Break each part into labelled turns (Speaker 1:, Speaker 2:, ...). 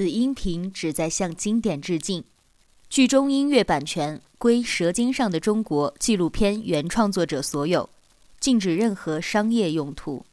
Speaker 1: 此音频旨在向经典致敬。剧中音乐版权归《舌尖上的中国》纪录片原创作者所有，禁止任何商业用途。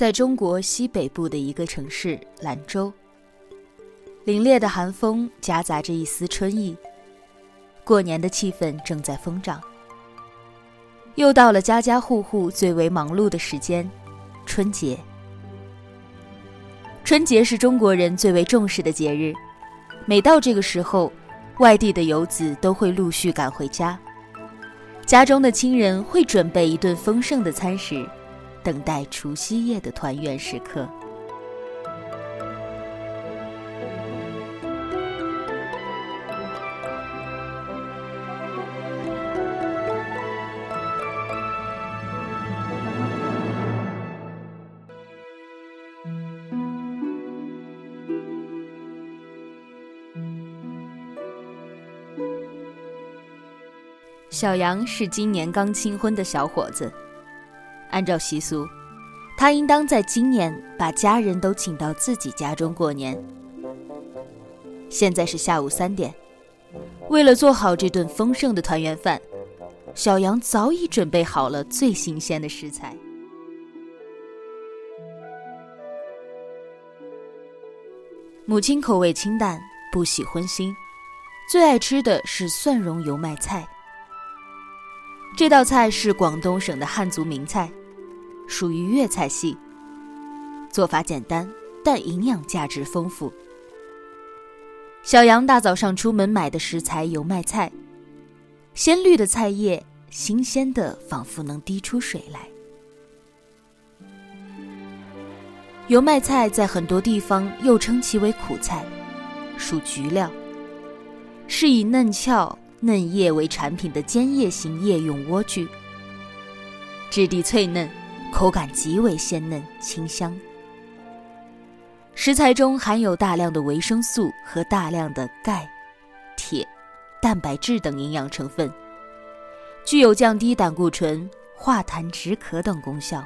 Speaker 1: 在中国西北部的一个城市兰州，凛冽的寒风夹杂着一丝春意，过年的气氛正在疯长。又到了家家户户最为忙碌的时间——春节。春节是中国人最为重视的节日，每到这个时候，外地的游子都会陆续赶回家，家中的亲人会准备一顿丰盛的餐食。等待除夕夜的团圆时刻。小杨是今年刚新婚的小伙子。按照习俗，他应当在今年把家人都请到自己家中过年。现在是下午三点，为了做好这顿丰盛的团圆饭，小杨早已准备好了最新鲜的食材。母亲口味清淡，不喜荤腥，最爱吃的是蒜蓉油麦菜。这道菜是广东省的汉族名菜。属于粤菜系，做法简单，但营养价值丰富。小杨大早上出门买的食材油麦菜，鲜绿的菜叶，新鲜的仿佛能滴出水来。油麦菜在很多地方又称其为苦菜，属菊料，是以嫩翘嫩叶为产品的尖叶型叶用莴苣，质地脆嫩。口感极为鲜嫩清香，食材中含有大量的维生素和大量的钙、铁、蛋白质等营养成分，具有降低胆固醇、化痰止咳等功效。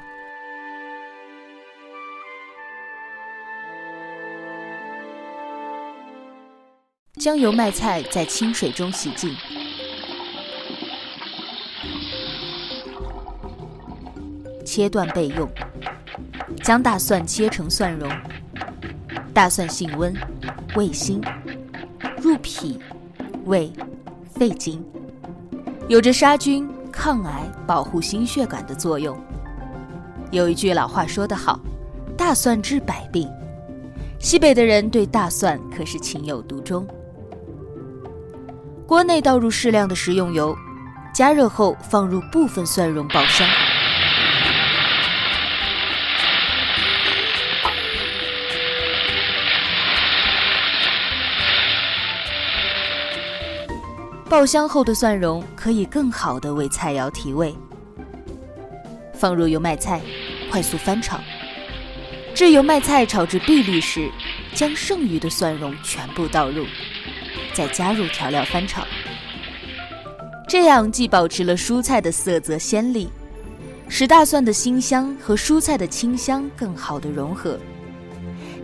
Speaker 1: 将油麦菜在清水中洗净。切断备用。将大蒜切成蒜蓉。大蒜性温，味辛，入脾、胃、肺经，有着杀菌、抗癌、保护心血管的作用。有一句老话说得好：“大蒜治百病。”西北的人对大蒜可是情有独钟。锅内倒入适量的食用油，加热后放入部分蒜蓉爆香。爆香后的蒜蓉可以更好的为菜肴提味。放入油麦菜，快速翻炒。至油麦菜炒至碧绿时，将剩余的蒜蓉全部倒入，再加入调料翻炒。这样既保持了蔬菜的色泽鲜丽，使大蒜的辛香和蔬菜的清香更好的融合，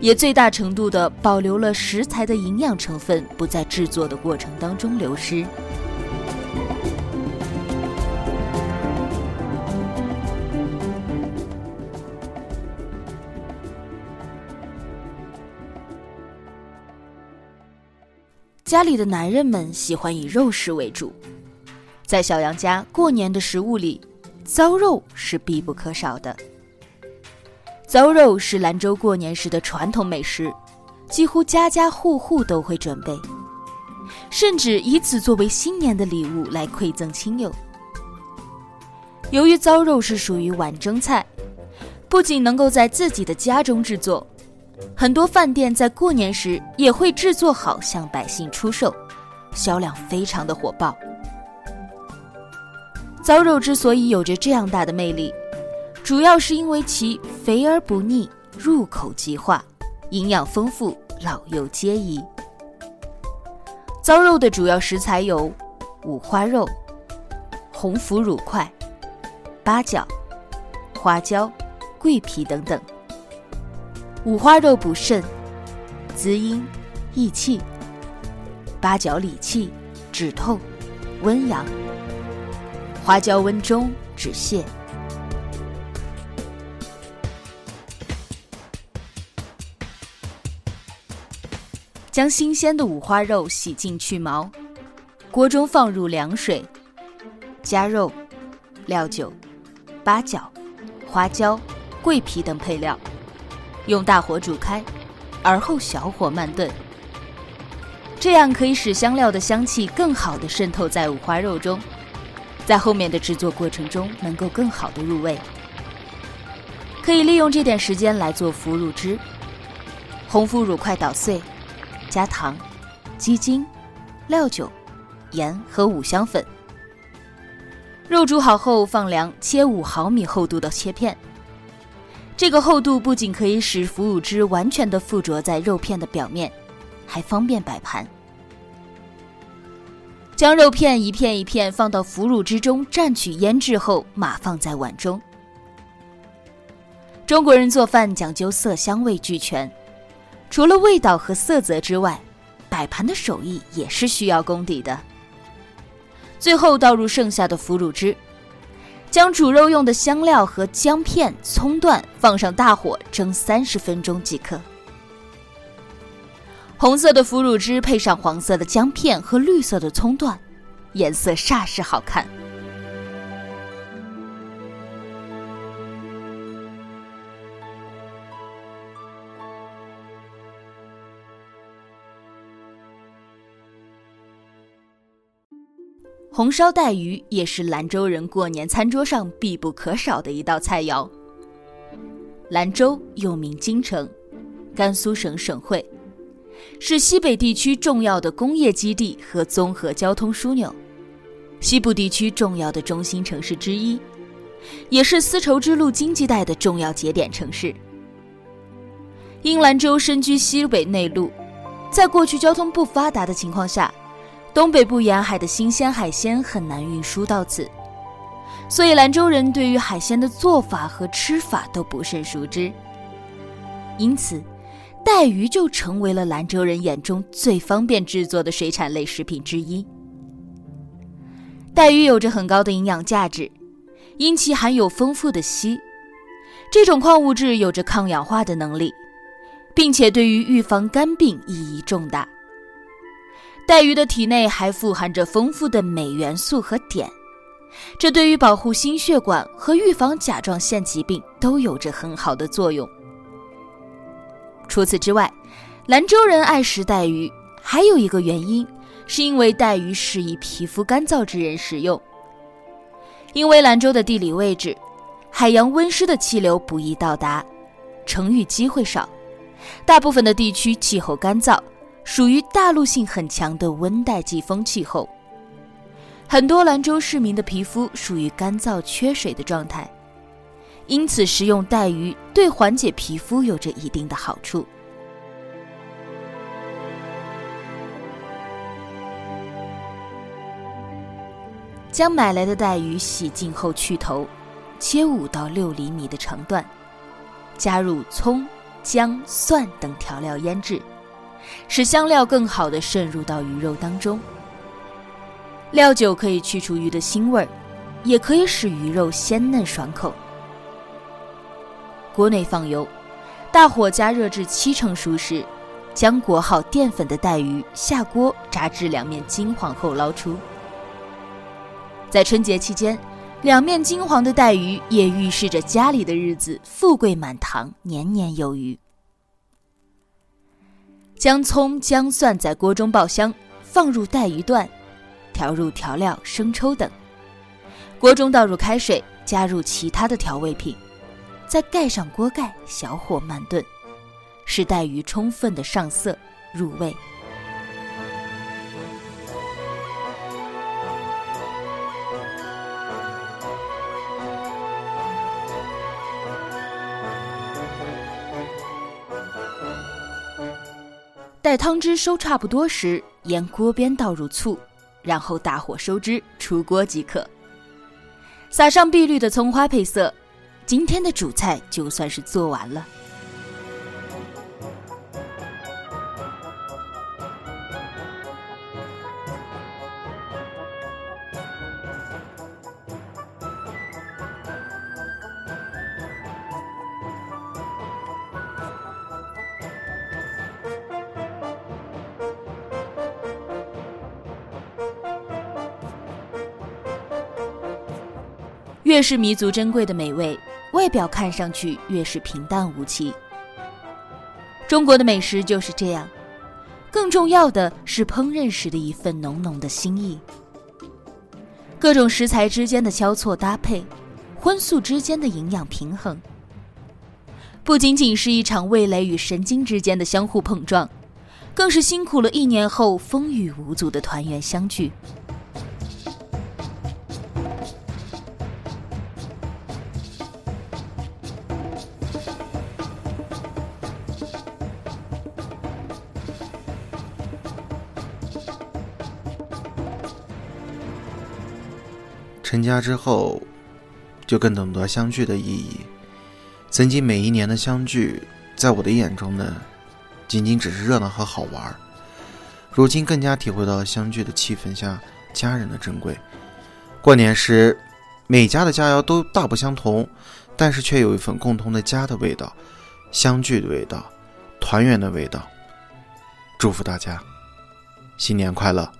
Speaker 1: 也最大程度的保留了食材的营养成分不在制作的过程当中流失。家里的男人们喜欢以肉食为主，在小杨家过年的食物里，糟肉是必不可少的。糟肉是兰州过年时的传统美食，几乎家家户户都会准备，甚至以此作为新年的礼物来馈赠亲友。由于糟肉是属于晚蒸菜，不仅能够在自己的家中制作。很多饭店在过年时也会制作好向百姓出售，销量非常的火爆。糟肉之所以有着这样大的魅力，主要是因为其肥而不腻，入口即化，营养丰富，老幼皆宜。糟肉的主要食材有五花肉、红腐乳块、八角、花椒、桂皮等等。五花肉补肾、滋阴、益气；八角理气、止痛、温阳；花椒温中、止泻。将新鲜的五花肉洗净去毛，锅中放入凉水，加肉、料酒、八角、花椒、桂皮等配料。用大火煮开，而后小火慢炖，这样可以使香料的香气更好的渗透在五花肉中，在后面的制作过程中能够更好的入味。可以利用这点时间来做腐乳汁。红腐乳块捣碎，加糖、鸡精、料酒、盐和五香粉。肉煮好后放凉，切五毫米厚度的切片。这个厚度不仅可以使腐乳汁完全的附着在肉片的表面，还方便摆盘。将肉片一片一片放到腐乳汁中蘸取腌制后，码放在碗中。中国人做饭讲究色香味俱全，除了味道和色泽之外，摆盘的手艺也是需要功底的。最后倒入剩下的腐乳汁。将煮肉用的香料和姜片、葱段放上大火蒸三十分钟即可。红色的腐乳汁配上黄色的姜片和绿色的葱段，颜色煞是好看。红烧带鱼也是兰州人过年餐桌上必不可少的一道菜肴。兰州又名京城，甘肃省省会，是西北地区重要的工业基地和综合交通枢纽，西部地区重要的中心城市之一，也是丝绸之路经济带的重要节点城市。因兰州身居西北内陆，在过去交通不发达的情况下。东北部沿海的新鲜海鲜很难运输到此，所以兰州人对于海鲜的做法和吃法都不甚熟知。因此，带鱼就成为了兰州人眼中最方便制作的水产类食品之一。带鱼有着很高的营养价值，因其含有丰富的硒，这种矿物质有着抗氧化的能力，并且对于预防肝病意义重大。带鱼的体内还富含着丰富的镁元素和碘，这对于保护心血管和预防甲状腺疾病都有着很好的作用。除此之外，兰州人爱食带鱼，还有一个原因，是因为带鱼适宜皮肤干燥之人食用。因为兰州的地理位置，海洋温湿的气流不易到达，成鱼机会少，大部分的地区气候干燥。属于大陆性很强的温带季风气候，很多兰州市民的皮肤属于干燥缺水的状态，因此食用带鱼对缓解皮肤有着一定的好处。将买来的带鱼洗净后去头，切五到六厘米的长段，加入葱、姜、蒜等调料腌制，使香料更好的渗入到鱼肉当中。料酒可以去除鱼的腥味儿，也可以使鱼肉鲜嫩爽口。锅内放油，大火加热至七成熟时，将裹好淀粉的带鱼下锅炸至两面金黄后捞出。在春节期间，两面金黄的带鱼也预示着家里的日子富贵满堂、年年有余。将葱、姜、蒜在锅中爆香，放入带鱼段。调入调料、生抽等，锅中倒入开水，加入其他的调味品，再盖上锅盖，小火慢炖，使带鱼充分的上色入味。待汤汁收差不多时，沿锅边倒入醋。然后大火收汁，出锅即可。撒上碧绿的葱花配色，今天的主菜就算是做完了。越是弥足珍贵的美味，外表看上去越是平淡无奇。中国的美食就是这样，更重要的是烹饪时的一份浓浓的心意。各种食材之间的交错搭配，荤素之间的营养平衡，不仅仅是一场味蕾与神经之间的相互碰撞，更是辛苦了一年后风雨无阻的团圆相聚。
Speaker 2: 成家之后，就更懂得相聚的意义。曾经每一年的相聚，在我的眼中呢，仅仅只是热闹和好玩。如今更加体会到相聚的气氛下家人的珍贵。过年时，每家的佳肴都大不相同，但是却有一份共同的家的味道，相聚的味道，团圆的味道。祝福大家，新年快乐！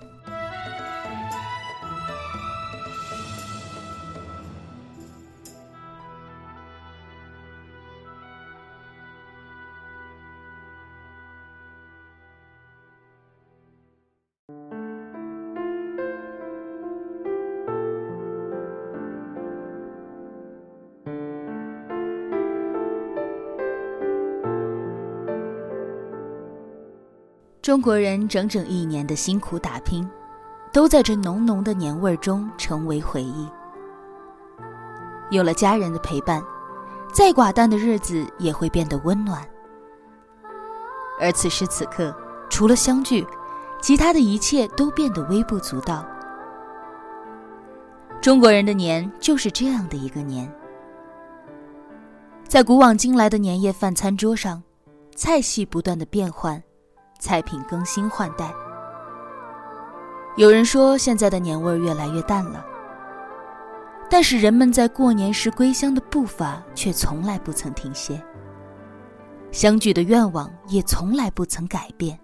Speaker 1: 中国人整整一年的辛苦打拼，都在这浓浓的年味中成为回忆。有了家人的陪伴，再寡淡的日子也会变得温暖。而此时此刻，除了相聚，其他的一切都变得微不足道。中国人的年就是这样的一个年，在古往今来的年夜饭餐桌上，菜系不断的变换。菜品更新换代，有人说现在的年味越来越淡了，但是人们在过年时归乡的步伐却从来不曾停歇，相聚的愿望也从来不曾改变。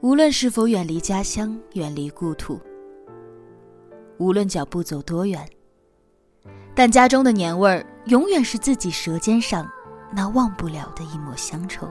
Speaker 1: 无论是否远离家乡，远离故土，无论脚步走多远。但家中的年味儿，永远是自己舌尖上那忘不了的一抹乡愁。